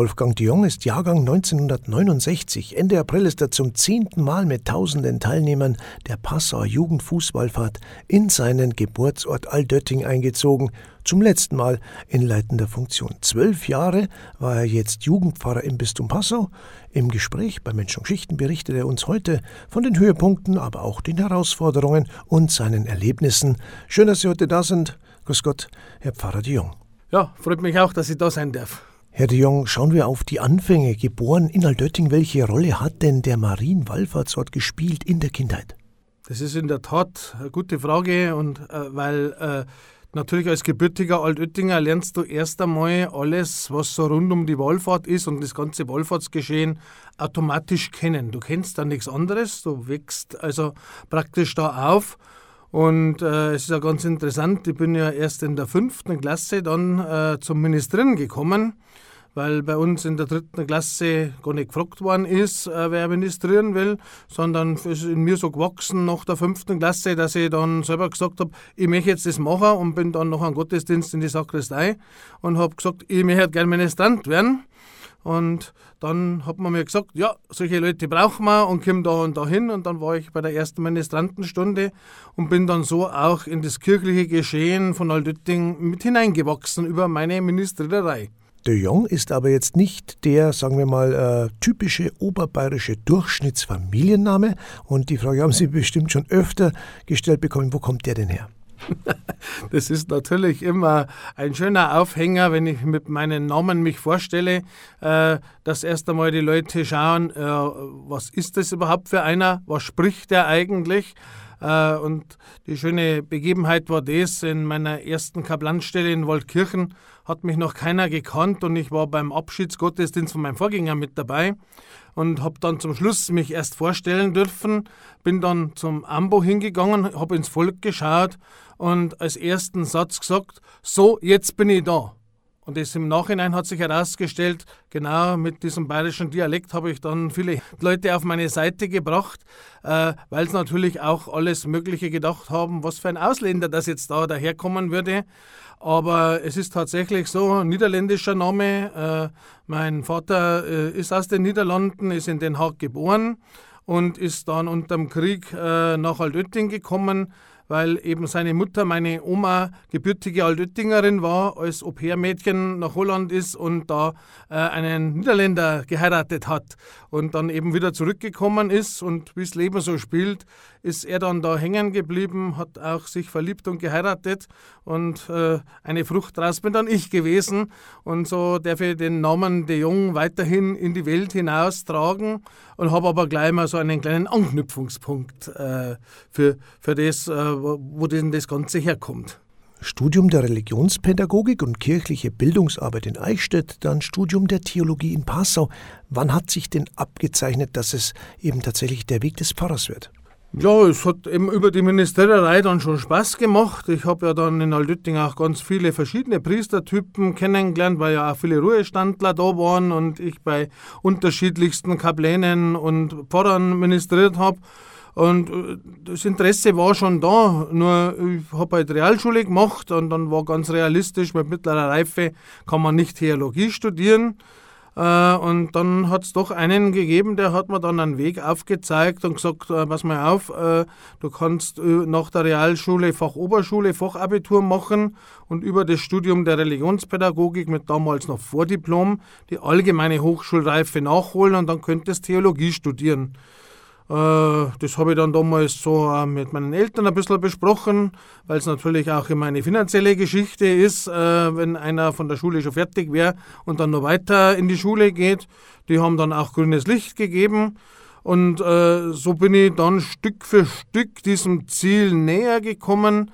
Wolfgang de Jong ist Jahrgang 1969. Ende April ist er zum zehnten Mal mit tausenden Teilnehmern der Passauer Jugendfußballfahrt in seinen Geburtsort Aldötting eingezogen, zum letzten Mal in leitender Funktion. Zwölf Jahre war er jetzt Jugendpfarrer im Bistum Passau. Im Gespräch bei Mensch und Geschichten berichtet er uns heute von den Höhepunkten, aber auch den Herausforderungen und seinen Erlebnissen. Schön, dass Sie heute da sind. Grüß Gott, Herr Pfarrer de Jong. Ja, freut mich auch, dass ich da sein darf. Herr de Jong, schauen wir auf die Anfänge. Geboren in Altötting, welche Rolle hat denn der Marienwallfahrtsort gespielt in der Kindheit? Das ist in der Tat eine gute Frage und äh, weil äh, natürlich als gebürtiger Altöttinger lernst du erst einmal alles, was so rund um die Wallfahrt ist und das ganze Wallfahrtsgeschehen automatisch kennen. Du kennst da nichts anderes, du wächst also praktisch da auf und äh, es ist ja ganz interessant, ich bin ja erst in der fünften Klasse dann äh, zum Ministerieren gekommen, weil bei uns in der dritten Klasse gar nicht gefragt worden ist, äh, wer ministrieren will, sondern es ist in mir so gewachsen nach der fünften Klasse, dass ich dann selber gesagt habe, ich möchte jetzt das machen und bin dann noch einen Gottesdienst in die Sakristei und habe gesagt, ich möchte gerne Ministrant werden. Und dann hat man mir gesagt, ja, solche Leute brauchen wir und komm da und da hin. Und dann war ich bei der ersten Ministrantenstunde und bin dann so auch in das kirchliche Geschehen von Aldötting mit hineingewachsen über meine Ministerierei. De Jong ist aber jetzt nicht der, sagen wir mal, äh, typische oberbayerische Durchschnittsfamilienname. Und die Frage haben Sie bestimmt schon öfter gestellt bekommen, wo kommt der denn her? Das ist natürlich immer ein schöner Aufhänger, wenn ich mit meinen Namen mich vorstelle, äh, dass erst einmal die Leute schauen, äh, was ist das überhaupt für einer, was spricht der eigentlich? Äh, und die schöne Begebenheit war das, in meiner ersten Kaplanstelle in Waldkirchen hat mich noch keiner gekannt und ich war beim Abschiedsgottesdienst von meinem Vorgänger mit dabei und habe dann zum Schluss mich erst vorstellen dürfen, bin dann zum Ambo hingegangen, habe ins Volk geschaut und als ersten Satz gesagt, so, jetzt bin ich da. Und das im Nachhinein hat sich herausgestellt, genau mit diesem bayerischen Dialekt habe ich dann viele Leute auf meine Seite gebracht, äh, weil sie natürlich auch alles Mögliche gedacht haben, was für ein Ausländer das jetzt da daherkommen würde. Aber es ist tatsächlich so, niederländischer Name. Äh, mein Vater äh, ist aus den Niederlanden, ist in Den Haag geboren und ist dann unter dem Krieg äh, nach Altötting gekommen weil eben seine Mutter, meine Oma, gebürtige Altöttingerin war, als Au-pair-Mädchen nach Holland ist und da äh, einen Niederländer geheiratet hat und dann eben wieder zurückgekommen ist und wie das Leben so spielt, ist er dann da hängen geblieben, hat auch sich verliebt und geheiratet und äh, eine Frucht daraus bin dann ich gewesen und so darf ich den Namen de Jong weiterhin in die Welt hinaus tragen und habe aber gleich mal so einen kleinen Anknüpfungspunkt äh, für, für das, äh, wo denn das Ganze herkommt. Studium der Religionspädagogik und kirchliche Bildungsarbeit in Eichstätt, dann Studium der Theologie in Passau. Wann hat sich denn abgezeichnet, dass es eben tatsächlich der Weg des Pfarrers wird? Ja, es hat eben über die Ministerierei dann schon Spaß gemacht. Ich habe ja dann in Aldütting auch ganz viele verschiedene Priestertypen kennengelernt, weil ja auch viele Ruhestandler da waren und ich bei unterschiedlichsten Kaplänen und Pfarrern ministriert habe. Und äh, das Interesse war schon da, nur ich habe halt Realschule gemacht und dann war ganz realistisch, mit mittlerer Reife kann man nicht Theologie studieren. Äh, und dann hat es doch einen gegeben, der hat mir dann einen Weg aufgezeigt und gesagt, äh, pass mal auf, du kannst nach der Realschule Fachoberschule, Fachabitur machen und über das Studium der Religionspädagogik mit damals noch Vordiplom die allgemeine Hochschulreife nachholen und dann könntest Theologie studieren. Äh, das habe ich dann damals so mit meinen Eltern ein bisschen besprochen, weil es natürlich auch immer eine finanzielle Geschichte ist, äh, wenn einer von der Schule schon fertig wäre und dann noch weiter in die Schule geht. Die haben dann auch grünes Licht gegeben. Und äh, so bin ich dann Stück für Stück diesem Ziel näher gekommen.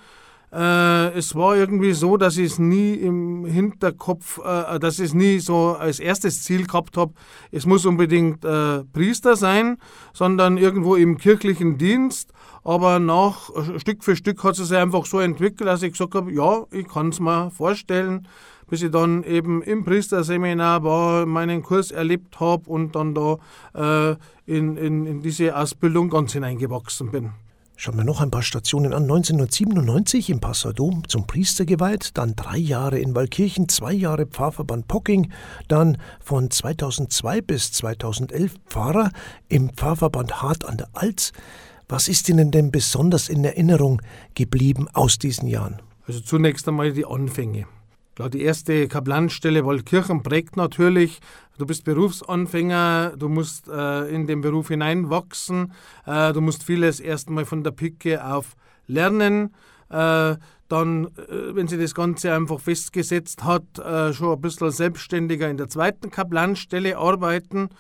Äh, es war irgendwie so, dass ich es nie im Hinterkopf, äh, dass ich es nie so als erstes Ziel gehabt habe, es muss unbedingt äh, Priester sein, sondern irgendwo im kirchlichen Dienst. Aber nach äh, Stück für Stück hat es sich einfach so entwickelt, dass ich gesagt habe, ja, ich kann es mir vorstellen, bis ich dann eben im Priesterseminar war, meinen Kurs erlebt habe und dann da äh, in, in, in diese Ausbildung ganz hineingewachsen bin. Schauen wir noch ein paar Stationen an. 1997 im Passau Dom zum Priester geweiht, dann drei Jahre in Waldkirchen, zwei Jahre Pfarrverband Pocking, dann von 2002 bis 2011 Pfarrer im Pfarrverband Hart an der Alz. Was ist Ihnen denn besonders in Erinnerung geblieben aus diesen Jahren? Also zunächst einmal die Anfänge. Klar, die erste Kaplanstelle Waldkirchen prägt natürlich. Du bist Berufsanfänger, du musst äh, in den Beruf hineinwachsen, äh, du musst vieles erstmal von der Picke auf lernen. Äh, dann, äh, wenn sie das Ganze einfach festgesetzt hat, äh, schon ein bisschen selbstständiger in der zweiten Kaplanstelle arbeiten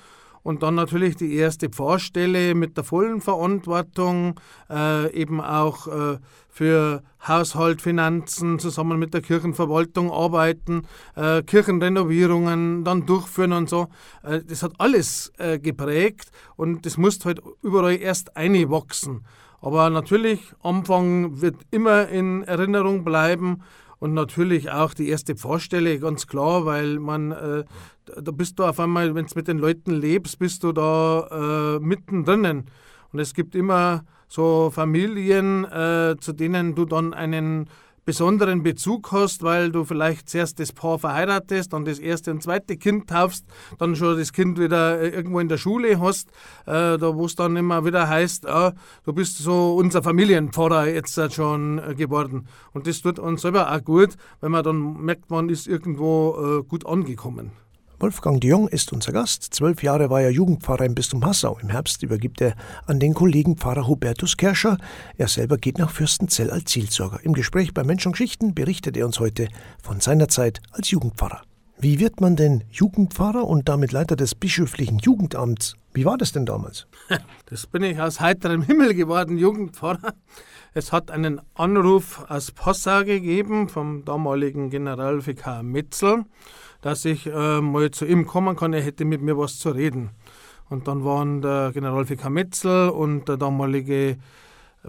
und dann natürlich die erste Pfarrstelle mit der vollen Verantwortung, äh, eben auch äh, für Haushalt, Finanzen zusammen mit der Kirchenverwaltung arbeiten, äh, Kirchenrenovierungen dann durchführen und so. Äh, das hat alles äh, geprägt und das muss halt überall erst einwachsen. Aber natürlich, Anfang wird immer in Erinnerung bleiben und natürlich auch die erste Pfarrstelle, ganz klar, weil man, äh, da bist du auf einmal, wenn du mit den Leuten lebst, bist du da äh, mittendrin. Und es gibt immer so Familien, äh, zu denen du dann einen besonderen Bezug hast, weil du vielleicht zuerst das Paar verheiratest, dann das erste und zweite Kind taufst, dann schon das Kind wieder äh, irgendwo in der Schule hast, äh, da wo es dann immer wieder heißt, ah, du bist so unser Familienpfarrer jetzt schon äh, geworden. Und das tut uns selber auch gut, wenn man dann merkt, man ist irgendwo äh, gut angekommen. Wolfgang de Jong ist unser Gast. Zwölf Jahre war er Jugendpfarrer im Bistum Passau. Im Herbst übergibt er an den Kollegen Pfarrer Hubertus Kerscher. Er selber geht nach Fürstenzell als Zielsorger. Im Gespräch bei Mensch und Geschichten berichtet er uns heute von seiner Zeit als Jugendpfarrer. Wie wird man denn Jugendpfarrer und damit Leiter des bischöflichen Jugendamts? Wie war das denn damals? Das bin ich aus heiterem Himmel geworden, Jugendpfarrer. Es hat einen Anruf aus Passau gegeben vom damaligen Generalvikar Metzel dass ich äh, mal zu ihm kommen kann, er hätte mit mir was zu reden. Und dann waren der Generalvikar Metzel und der damalige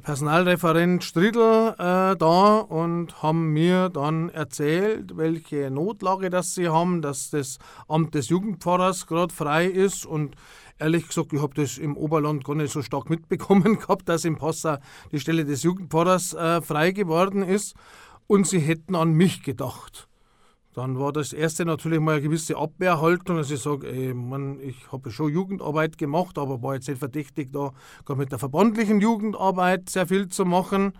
Personalreferent Striedl äh, da und haben mir dann erzählt, welche Notlage das sie haben, dass das Amt des Jugendpfarrers gerade frei ist und ehrlich gesagt, ich habe das im Oberland gar nicht so stark mitbekommen gehabt, dass im Passau die Stelle des Jugendpfarrers äh, frei geworden ist und sie hätten an mich gedacht. Dann war das erste natürlich mal eine gewisse Abwehrhaltung, dass ich sage, ich habe schon Jugendarbeit gemacht, aber war jetzt nicht verdächtig, da gerade mit der verbandlichen Jugendarbeit sehr viel zu machen.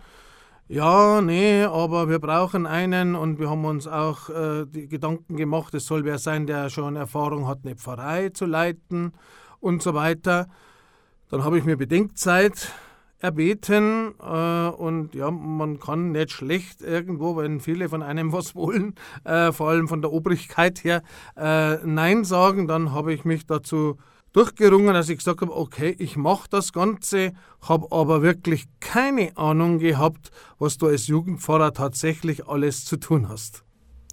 Ja, nee, aber wir brauchen einen und wir haben uns auch äh, die Gedanken gemacht, es soll wer sein, der schon Erfahrung hat, eine Pfarrei zu leiten und so weiter. Dann habe ich mir Bedenkzeit erbeten äh, und ja, man kann nicht schlecht irgendwo, wenn viele von einem was wollen, äh, vor allem von der Obrigkeit her, äh, Nein sagen. Dann habe ich mich dazu durchgerungen, dass ich gesagt habe, okay, ich mache das Ganze, habe aber wirklich keine Ahnung gehabt, was du als Jugendpfarrer tatsächlich alles zu tun hast.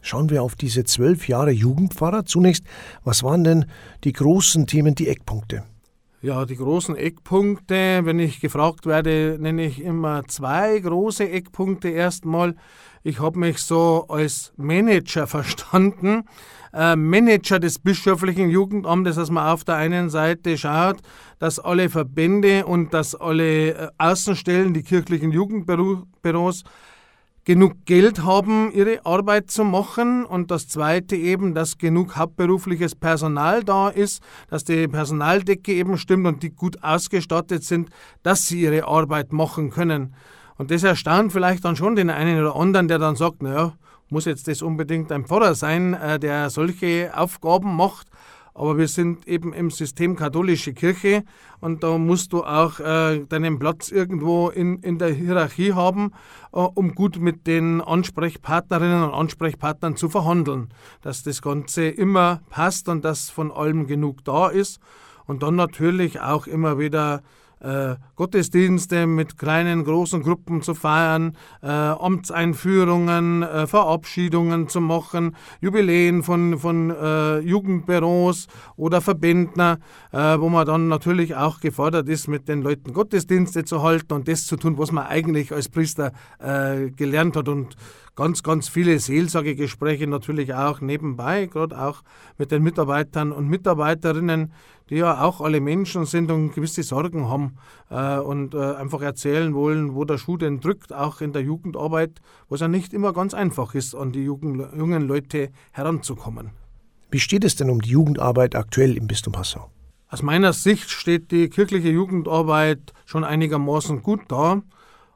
Schauen wir auf diese zwölf Jahre Jugendpfarrer. Zunächst, was waren denn die großen Themen, die Eckpunkte? Ja, die großen Eckpunkte, wenn ich gefragt werde, nenne ich immer zwei große Eckpunkte erstmal. Ich habe mich so als Manager verstanden, äh, Manager des bischöflichen Jugendamtes, dass man auf der einen Seite schaut, dass alle Verbände und dass alle äh, Außenstellen, die kirchlichen Jugendbüros, genug Geld haben, ihre Arbeit zu machen und das Zweite eben, dass genug hauptberufliches Personal da ist, dass die Personaldecke eben stimmt und die gut ausgestattet sind, dass sie ihre Arbeit machen können. Und das erstaunt vielleicht dann schon den einen oder anderen, der dann sagt, naja, muss jetzt das unbedingt ein Pfarrer sein, äh, der solche Aufgaben macht. Aber wir sind eben im System katholische Kirche und da musst du auch äh, deinen Platz irgendwo in, in der Hierarchie haben, äh, um gut mit den Ansprechpartnerinnen und Ansprechpartnern zu verhandeln. Dass das Ganze immer passt und dass von allem genug da ist. Und dann natürlich auch immer wieder äh, Gottesdienste mit kleinen, großen Gruppen zu feiern, äh, Amtseinführungen, äh, Verabschiedungen zu machen, Jubiläen von, von äh, Jugendbüros oder Verbänden, äh, wo man dann natürlich auch gefordert ist, mit den Leuten Gottesdienste zu halten und das zu tun, was man eigentlich als Priester äh, gelernt hat. Und ganz, ganz viele Seelsorgegespräche natürlich auch nebenbei, gerade auch mit den Mitarbeitern und Mitarbeiterinnen, die ja auch alle Menschen sind und gewisse Sorgen haben äh, und äh, einfach erzählen wollen, wo der Schuh denn drückt, auch in der Jugendarbeit, wo es ja nicht immer ganz einfach ist, an die Jugend, jungen Leute heranzukommen. Wie steht es denn um die Jugendarbeit aktuell im Bistum Passau? Aus meiner Sicht steht die kirchliche Jugendarbeit schon einigermaßen gut da.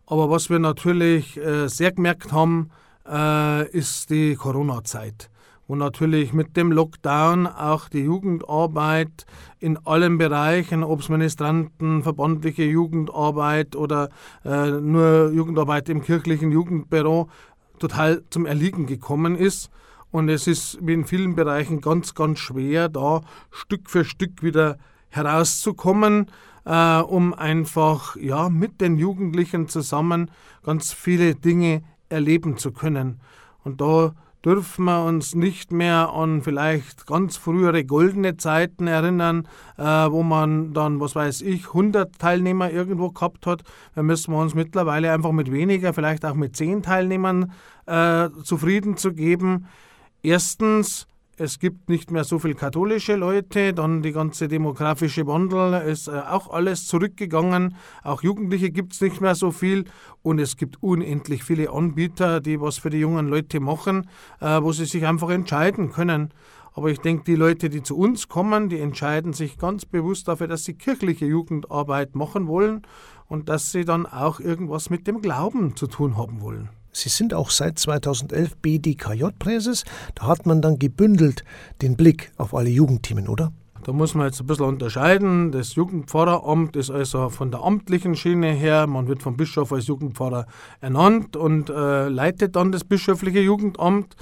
Aber was wir natürlich äh, sehr gemerkt haben, äh, ist die Corona-Zeit wo natürlich mit dem Lockdown auch die Jugendarbeit in allen Bereichen, ob es Ministranten, verbandliche Jugendarbeit oder äh, nur Jugendarbeit im kirchlichen Jugendbüro, total zum Erliegen gekommen ist. Und es ist wie in vielen Bereichen ganz, ganz schwer, da Stück für Stück wieder herauszukommen, äh, um einfach ja, mit den Jugendlichen zusammen ganz viele Dinge erleben zu können. Und da dürfen wir uns nicht mehr an vielleicht ganz frühere goldene Zeiten erinnern, äh, wo man dann, was weiß ich, 100 Teilnehmer irgendwo gehabt hat. Da müssen wir uns mittlerweile einfach mit weniger, vielleicht auch mit 10 Teilnehmern äh, zufrieden zu geben. Erstens, es gibt nicht mehr so viele katholische Leute, dann die ganze demografische Wandel ist äh, auch alles zurückgegangen, auch Jugendliche gibt es nicht mehr so viel und es gibt unendlich viele Anbieter, die was für die jungen Leute machen, äh, wo sie sich einfach entscheiden können. Aber ich denke, die Leute, die zu uns kommen, die entscheiden sich ganz bewusst dafür, dass sie kirchliche Jugendarbeit machen wollen und dass sie dann auch irgendwas mit dem Glauben zu tun haben wollen. Sie sind auch seit 2011 BDKJ-Präses. Da hat man dann gebündelt den Blick auf alle Jugendthemen, oder? Da muss man jetzt ein bisschen unterscheiden. Das Jugendpfarreramt ist also von der amtlichen Schiene her, man wird vom Bischof als Jugendpfarrer ernannt und äh, leitet dann das bischöfliche Jugendamt.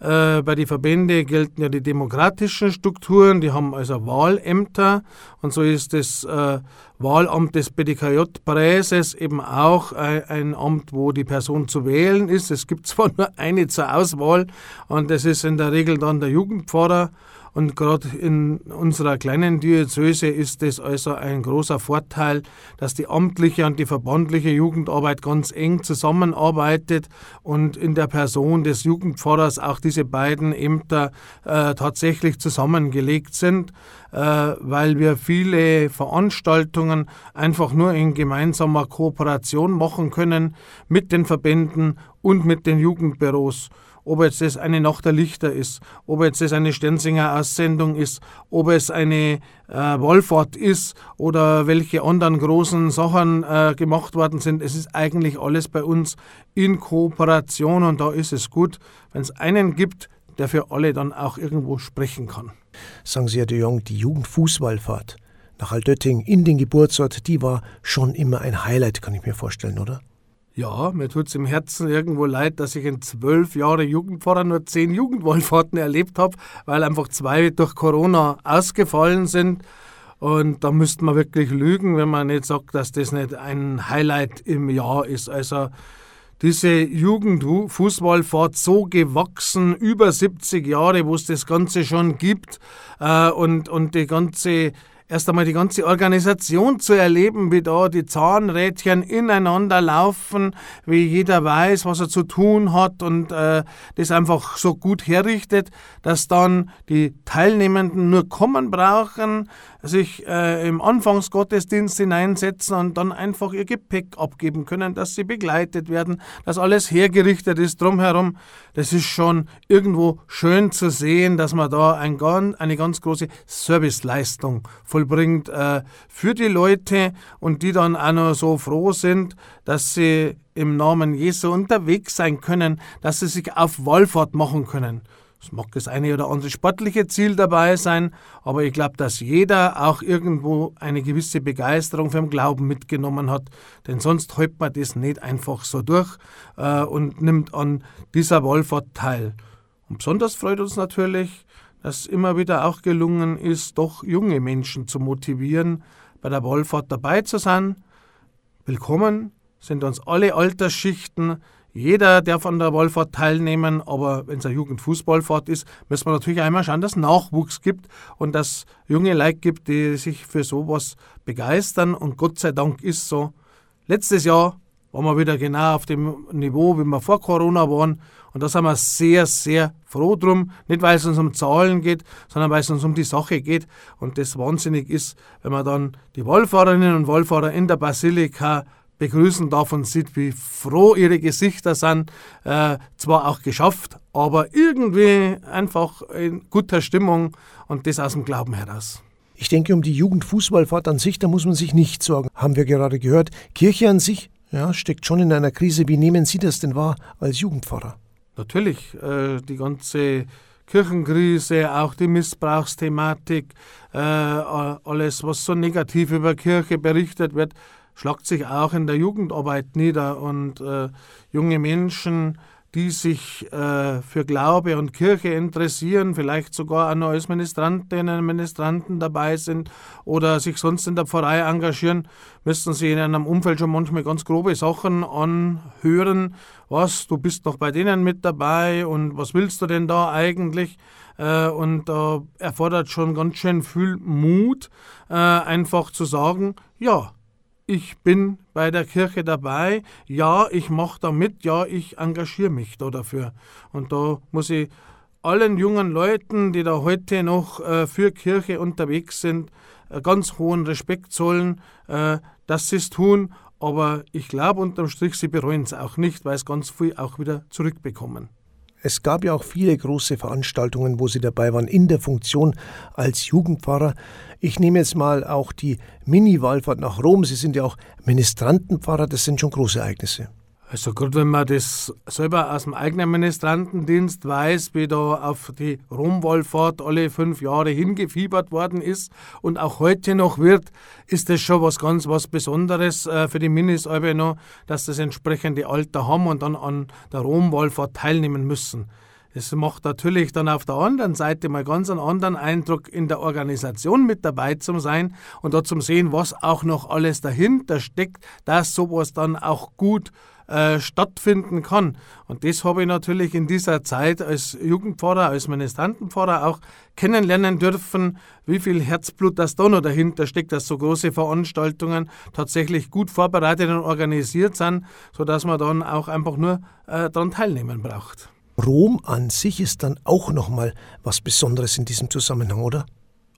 Äh, bei den Verbänden gelten ja die demokratischen Strukturen, die haben also Wahlämter und so ist das äh, Wahlamt des BDKJ-Präses eben auch ein, ein, Amt, wo die Person zu wählen ist. Es gibt zwar nur eine zur Auswahl und das ist in der Regel dann der Jugendpfarrer und gerade in unserer kleinen Diözese ist es also ein großer Vorteil, dass die amtliche und die verbandliche Jugendarbeit ganz eng zusammenarbeitet und in der Person des Jugendpfarrers auch diese beiden Ämter äh, tatsächlich zusammengelegt sind, äh, weil wir viele Veranstaltungen einfach nur in gemeinsamer Kooperation machen können mit den Verbänden und mit den Jugendbüros ob jetzt das eine Nacht der Lichter ist, ob jetzt das eine Sternsinger Aussendung ist, ob es eine äh, Wallfahrt ist oder welche anderen großen Sachen äh, gemacht worden sind. Es ist eigentlich alles bei uns in Kooperation und da ist es gut, wenn es einen gibt, der für alle dann auch irgendwo sprechen kann. Sagen Sie, Herr de Jong, die Jugendfußballfahrt nach Altötting in den Geburtsort, die war schon immer ein Highlight, kann ich mir vorstellen, oder? Ja, mir tut es im Herzen irgendwo leid, dass ich in zwölf Jahren Jugendpfarrer nur zehn Jugendwallfahrten erlebt habe, weil einfach zwei durch Corona ausgefallen sind. Und da müsste man wirklich lügen, wenn man nicht sagt, dass das nicht ein Highlight im Jahr ist. Also diese Jugendfußballfahrt so gewachsen, über 70 Jahre, wo es das Ganze schon gibt äh, und, und die ganze erst einmal die ganze Organisation zu erleben, wie da die Zahnrädchen ineinander laufen, wie jeder weiß, was er zu tun hat und äh, das einfach so gut herrichtet, dass dann die Teilnehmenden nur kommen brauchen, sich äh, im Anfangsgottesdienst hineinsetzen und dann einfach ihr Gepäck abgeben können, dass sie begleitet werden, dass alles hergerichtet ist drumherum. Das ist schon irgendwo schön zu sehen, dass man da ein, eine ganz große Serviceleistung vollbringt äh, für die Leute und die dann auch noch so froh sind, dass sie im Namen Jesu unterwegs sein können, dass sie sich auf Wallfahrt machen können. Es mag das eine oder andere sportliche Ziel dabei sein, aber ich glaube, dass jeder auch irgendwo eine gewisse Begeisterung für den Glauben mitgenommen hat, denn sonst hält man das nicht einfach so durch äh, und nimmt an dieser Wallfahrt teil. Und besonders freut uns natürlich, dass immer wieder auch gelungen ist, doch junge Menschen zu motivieren, bei der Wallfahrt dabei zu sein. Willkommen sind uns alle Altersschichten, jeder darf an der Wallfahrt teilnehmen, aber wenn es eine Jugendfußballfahrt ist, müssen wir natürlich einmal schauen, dass es Nachwuchs gibt und dass junge Leute gibt, die sich für sowas begeistern. Und Gott sei Dank ist so. Letztes Jahr waren wir wieder genau auf dem Niveau, wie wir vor Corona waren. Und da sind wir sehr, sehr froh drum. Nicht, weil es uns um Zahlen geht, sondern weil es uns um die Sache geht. Und das wahnsinnig ist, wenn man dann die Wallfahrerinnen und Wallfahrer in der Basilika begrüßen darf und sieht, wie froh ihre Gesichter sind. Äh, zwar auch geschafft, aber irgendwie einfach in guter Stimmung und das aus dem Glauben heraus. Ich denke, um die Jugendfußballfahrt an sich, da muss man sich nicht sorgen. Haben wir gerade gehört. Kirche an sich, ja, steckt schon in einer Krise. Wie nehmen Sie das denn wahr als Jugendpfarrer? Natürlich, äh, die ganze Kirchenkrise, auch die Missbrauchsthematik, äh, alles, was so negativ über Kirche berichtet wird, schlagt sich auch in der Jugendarbeit nieder. Und äh, junge Menschen, die sich äh, für Glaube und Kirche interessieren, vielleicht sogar noch als Ministrantinnen und Ministranten dabei sind oder sich sonst in der Pfarrei engagieren, müssen sie in einem Umfeld schon manchmal ganz grobe Sachen anhören. Was, du bist doch bei denen mit dabei und was willst du denn da eigentlich? Äh, und da erfordert schon ganz schön viel Mut, äh, einfach zu sagen, ja, ich bin bei der Kirche dabei, ja, ich mache da mit, ja, ich engagiere mich da dafür. Und da muss ich allen jungen Leuten, die da heute noch äh, für Kirche unterwegs sind, äh, ganz hohen Respekt zollen, äh, dass sie es tun. Aber ich glaube unterm Strich, sie bereuen es auch nicht, weil es ganz viel auch wieder zurückbekommen. Es gab ja auch viele große Veranstaltungen, wo Sie dabei waren, in der Funktion als Jugendpfarrer. Ich nehme jetzt mal auch die Mini-Wallfahrt nach Rom. Sie sind ja auch Ministrantenpfarrer, das sind schon große Ereignisse. Also gut, wenn man das selber aus dem eigenen Ministrantendienst weiß, wie da auf die Romwallfahrt alle fünf Jahre hingefiebert worden ist und auch heute noch wird, ist das schon was ganz was Besonderes äh, für die Minis noch, dass das entsprechende Alter haben und dann an der Romwallfahrt teilnehmen müssen. Es macht natürlich dann auf der anderen Seite mal ganz einen anderen Eindruck, in der Organisation mit dabei zu sein und da zu sehen, was auch noch alles dahinter steckt, dass sowas dann auch gut äh, stattfinden kann. Und das habe ich natürlich in dieser Zeit als Jugendpfarrer, als Ministrantenpfarrer auch kennenlernen dürfen, wie viel Herzblut das da noch dahinter steckt, dass so große Veranstaltungen tatsächlich gut vorbereitet und organisiert sind, sodass man dann auch einfach nur äh, daran teilnehmen braucht. Rom an sich ist dann auch nochmal was Besonderes in diesem Zusammenhang, oder?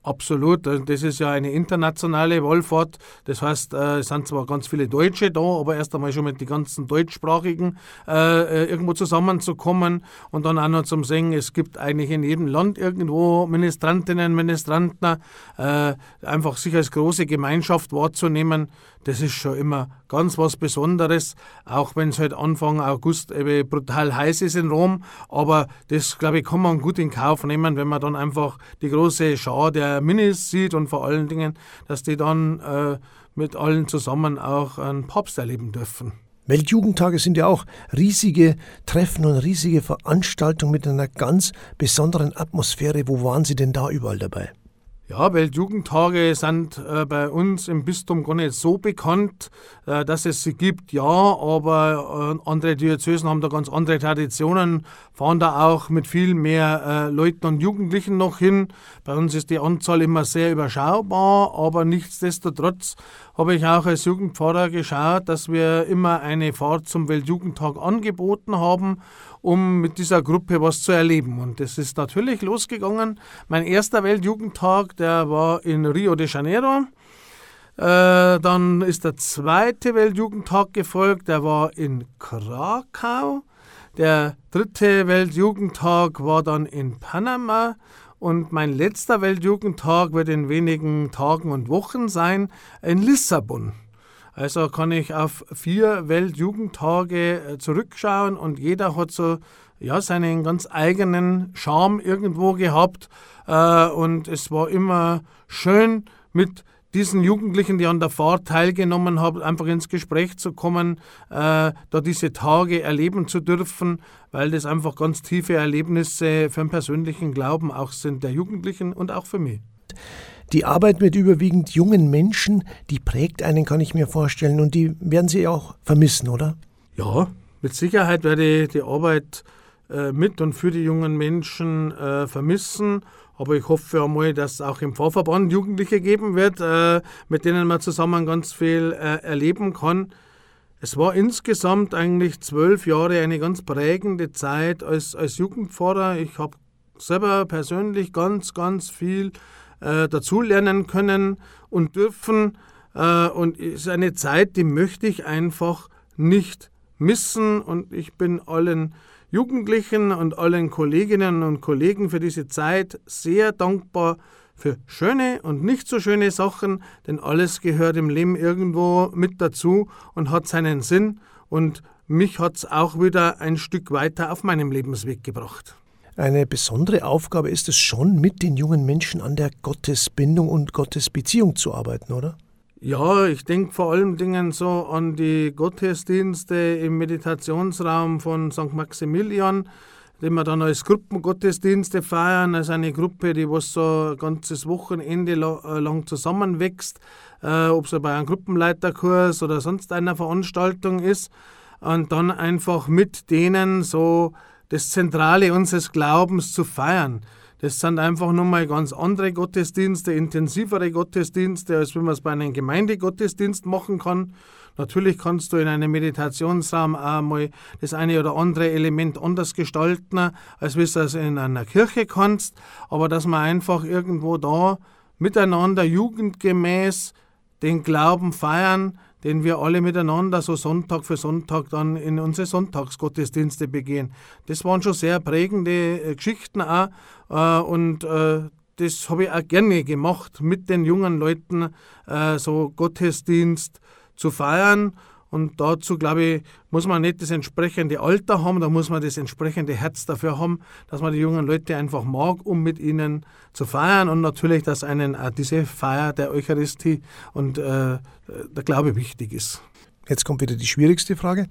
Absolut, das ist ja eine internationale Wallfahrt. Das heißt, äh, es sind zwar ganz viele Deutsche da, aber erst einmal schon mit den ganzen Deutschsprachigen äh, äh, irgendwo zusammenzukommen und dann auch noch zum Singen, es gibt eigentlich in jedem Land irgendwo Ministrantinnen, Ministranten, äh, einfach sich als große Gemeinschaft wahrzunehmen, das ist schon immer ganz was Besonderes, auch wenn es halt Anfang August eben brutal heiß ist in Rom. Aber das, glaube ich, kann man gut in Kauf nehmen, wenn man dann einfach die große Schar der Minis sieht und vor allen Dingen, dass die dann äh, mit allen zusammen auch einen Papst erleben dürfen. Weltjugendtage sind ja auch riesige Treffen und riesige Veranstaltungen mit einer ganz besonderen Atmosphäre. Wo waren Sie denn da überall dabei? Ja, Weltjugendtage sind äh, bei uns im Bistum gar nicht so bekannt, äh, dass es sie gibt, ja, aber äh, andere Diözesen haben da ganz andere Traditionen, fahren da auch mit viel mehr äh, Leuten und Jugendlichen noch hin. Bei uns ist die Anzahl immer sehr überschaubar, aber nichtsdestotrotz habe ich auch als Jugendpfarrer geschaut, dass wir immer eine Fahrt zum Weltjugendtag angeboten haben um mit dieser Gruppe was zu erleben. Und das ist natürlich losgegangen. Mein erster Weltjugendtag, der war in Rio de Janeiro. Äh, dann ist der zweite Weltjugendtag gefolgt, der war in Krakau. Der dritte Weltjugendtag war dann in Panama. Und mein letzter Weltjugendtag wird in wenigen Tagen und Wochen sein in Lissabon. Also kann ich auf vier Weltjugendtage äh, zurückschauen und jeder hat so ja, seinen ganz eigenen Charme irgendwo gehabt. Äh, und es war immer schön mit diesen Jugendlichen, die an der Fahrt teilgenommen haben, einfach ins Gespräch zu kommen, äh, da diese Tage erleben zu dürfen, weil das einfach ganz tiefe Erlebnisse für den persönlichen Glauben auch sind, der Jugendlichen und auch für mich. Die Arbeit mit überwiegend jungen Menschen, die prägt einen, kann ich mir vorstellen, und die werden Sie auch vermissen, oder? Ja, mit Sicherheit werde ich die Arbeit äh, mit und für die jungen Menschen äh, vermissen. Aber ich hoffe einmal, dass es auch im Vorverband Jugendliche geben wird, äh, mit denen man zusammen ganz viel äh, erleben kann. es war insgesamt eigentlich zwölf Jahre eine ganz prägende Zeit als, als Jugendpfarrer. Ich habe selber persönlich ganz, ganz viel äh, dazulernen können und dürfen. Äh, und es ist eine Zeit, die möchte ich einfach nicht missen. Und ich bin allen Jugendlichen und allen Kolleginnen und Kollegen für diese Zeit sehr dankbar für schöne und nicht so schöne Sachen, denn alles gehört im Leben irgendwo mit dazu und hat seinen Sinn. Und mich hat es auch wieder ein Stück weiter auf meinem Lebensweg gebracht. Eine besondere Aufgabe ist es schon, mit den jungen Menschen an der Gottesbindung und Gottesbeziehung zu arbeiten, oder? Ja, ich denke vor allem Dingen so an die Gottesdienste im Meditationsraum von St. Maximilian, den wir dann als Gruppengottesdienste feiern, als eine Gruppe, die was so ein ganzes Wochenende äh, lang zusammenwächst, äh, ob es bei einem Gruppenleiterkurs oder sonst einer Veranstaltung ist, und dann einfach mit denen so das Zentrale unseres Glaubens zu feiern. Das sind einfach nochmal ganz andere Gottesdienste, intensivere Gottesdienste, als wenn man es bei einem Gemeindegottesdienst machen kann. Natürlich kannst du in einem Meditationsraum auch mal das eine oder andere Element anders gestalten, als wie du es in einer Kirche kannst. Aber dass man einfach irgendwo da miteinander jugendgemäß den Glauben feiern, den wir alle miteinander so Sonntag für Sonntag dann in unsere Sonntagsgottesdienste begehen. Das waren schon sehr prägende äh, Geschichten auch äh, und äh, das habe ich auch gerne gemacht, mit den jungen Leuten so Gottesdienst zu feiern und dazu, glaube ich, muss man nicht das entsprechende Alter haben, da muss man das entsprechende Herz dafür haben, dass man die jungen Leute einfach mag, um mit ihnen zu feiern und natürlich, dass einen auch diese Feier der Eucharistie und äh, der Glaube wichtig ist. Jetzt kommt wieder die schwierigste Frage.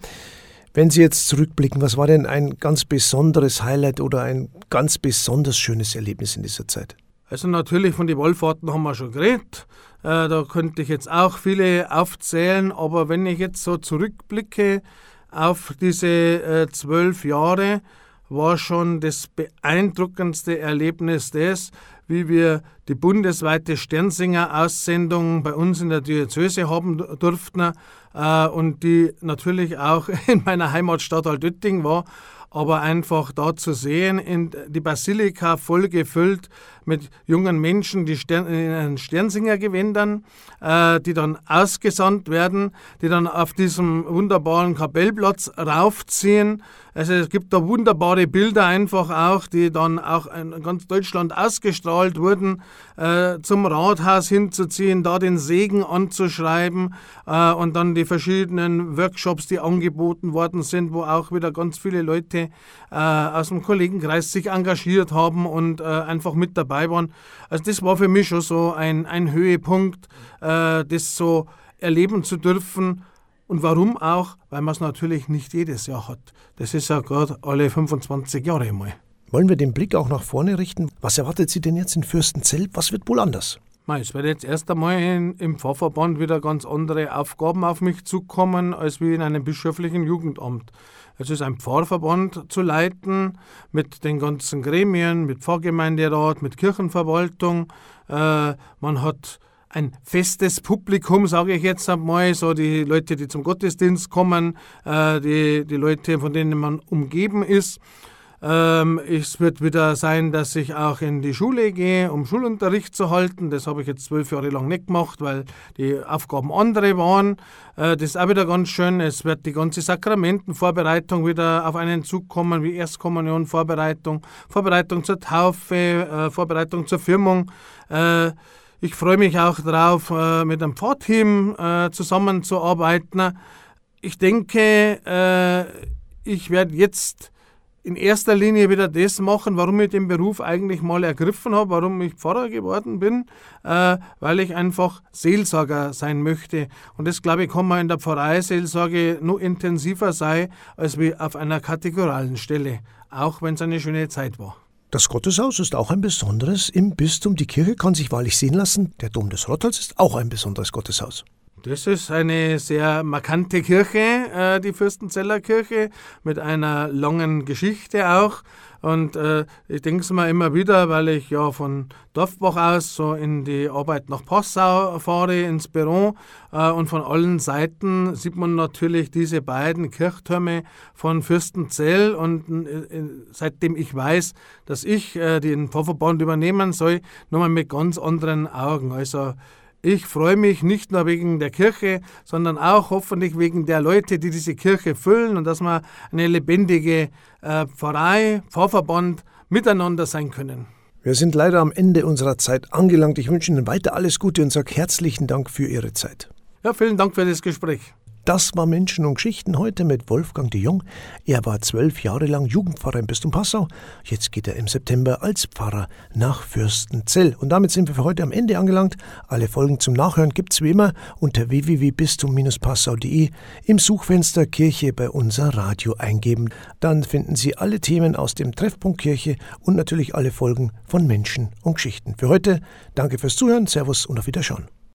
Wenn Sie jetzt zurückblicken, was war denn ein ganz besonderes Highlight oder ein ganz besonders schönes Erlebnis in dieser Zeit? Also natürlich von den Wallfahrten haben wir schon geredet. Äh, da könnte ich jetzt auch viele aufzählen, aber wenn ich jetzt so zurückblicke auf diese äh, zwölf Jahre, war schon das beeindruckendste Erlebnis das, wie wir die bundesweite Sternsinger-Aussendung bei uns in der Diözese haben durften äh, und die natürlich auch in meiner Heimatstadt Altötting war aber einfach da zu sehen, in die Basilika voll gefüllt mit jungen Menschen, die Stern, in Sternsingergewändern, äh, die dann ausgesandt werden, die dann auf diesem wunderbaren Kapellplatz raufziehen. Also es gibt da wunderbare Bilder einfach auch, die dann auch in ganz Deutschland ausgestrahlt wurden, äh, zum Rathaus hinzuziehen, da den Segen anzuschreiben äh, und dann die verschiedenen Workshops, die angeboten worden sind, wo auch wieder ganz viele Leute äh, aus dem Kollegenkreis sich engagiert haben und äh, einfach mit dabei waren. Also das war für mich schon so ein, ein Höhepunkt, äh, das so erleben zu dürfen und warum auch? Weil man es natürlich nicht jedes Jahr hat. Das ist ja gerade alle 25 Jahre mal. Wollen wir den Blick auch nach vorne richten? Was erwartet Sie denn jetzt in Fürstenzell? Was wird wohl anders? Es wird jetzt erst einmal in, im Pfarrverband wieder ganz andere Aufgaben auf mich zukommen, als wie in einem bischöflichen Jugendamt. Es ist ein Pfarrverband zu leiten mit den ganzen Gremien, mit Pfarrgemeinderat, mit Kirchenverwaltung. Äh, man hat ein festes Publikum, sage ich jetzt einmal, so die Leute, die zum Gottesdienst kommen, äh, die, die Leute, von denen man umgeben ist. Ähm, es wird wieder sein, dass ich auch in die Schule gehe, um Schulunterricht zu halten. Das habe ich jetzt zwölf Jahre lang nicht gemacht, weil die Aufgaben andere waren. Äh, das ist auch wieder ganz schön. Es wird die ganze Sakramentenvorbereitung wieder auf einen Zug kommen, wie Erstkommunion, Vorbereitung, Vorbereitung zur Taufe, äh, Vorbereitung zur Firmung. Äh, ich freue mich auch darauf, äh, mit einem Pfarrteam äh, zusammenzuarbeiten. Ich denke, äh, ich werde jetzt in erster Linie wieder das machen, warum ich den Beruf eigentlich mal ergriffen habe, warum ich Pfarrer geworden bin, weil ich einfach Seelsorger sein möchte. Und das, glaube ich, kann man in der Pfarreiseelsorge nur intensiver sein, als wie auf einer kategoralen Stelle, auch wenn es eine schöne Zeit war. Das Gotteshaus ist auch ein besonderes im Bistum. Die Kirche kann sich wahrlich sehen lassen. Der Dom des Rottals ist auch ein besonderes Gotteshaus. Das ist eine sehr markante Kirche, äh, die Fürstenzeller Kirche, mit einer langen Geschichte auch. Und äh, ich denke es mir immer wieder, weil ich ja von Dorfbach aus so in die Arbeit nach Passau fahre, ins Büro. Äh, und von allen Seiten sieht man natürlich diese beiden Kirchtürme von Fürstenzell. Und äh, seitdem ich weiß, dass ich äh, den Pfarrverband übernehmen soll, nochmal mit ganz anderen Augen. Also ich freue mich nicht nur wegen der Kirche, sondern auch hoffentlich wegen der Leute, die diese Kirche füllen und dass wir eine lebendige äh, Pfarrei, Pfarrverband miteinander sein können. Wir sind leider am Ende unserer Zeit angelangt. Ich wünsche Ihnen weiter alles Gute und sage herzlichen Dank für Ihre Zeit. Ja, vielen Dank für das Gespräch. Das war Menschen und Geschichten heute mit Wolfgang de Jong. Er war zwölf Jahre lang Jugendpfarrer im Bistum Passau. Jetzt geht er im September als Pfarrer nach Fürstenzell. Und damit sind wir für heute am Ende angelangt. Alle Folgen zum Nachhören gibt's wie immer unter www.bistum-passau.de im Suchfenster Kirche bei unser Radio eingeben. Dann finden Sie alle Themen aus dem Treffpunkt Kirche und natürlich alle Folgen von Menschen und Geschichten. Für heute danke fürs Zuhören, Servus und auf Wiederschauen.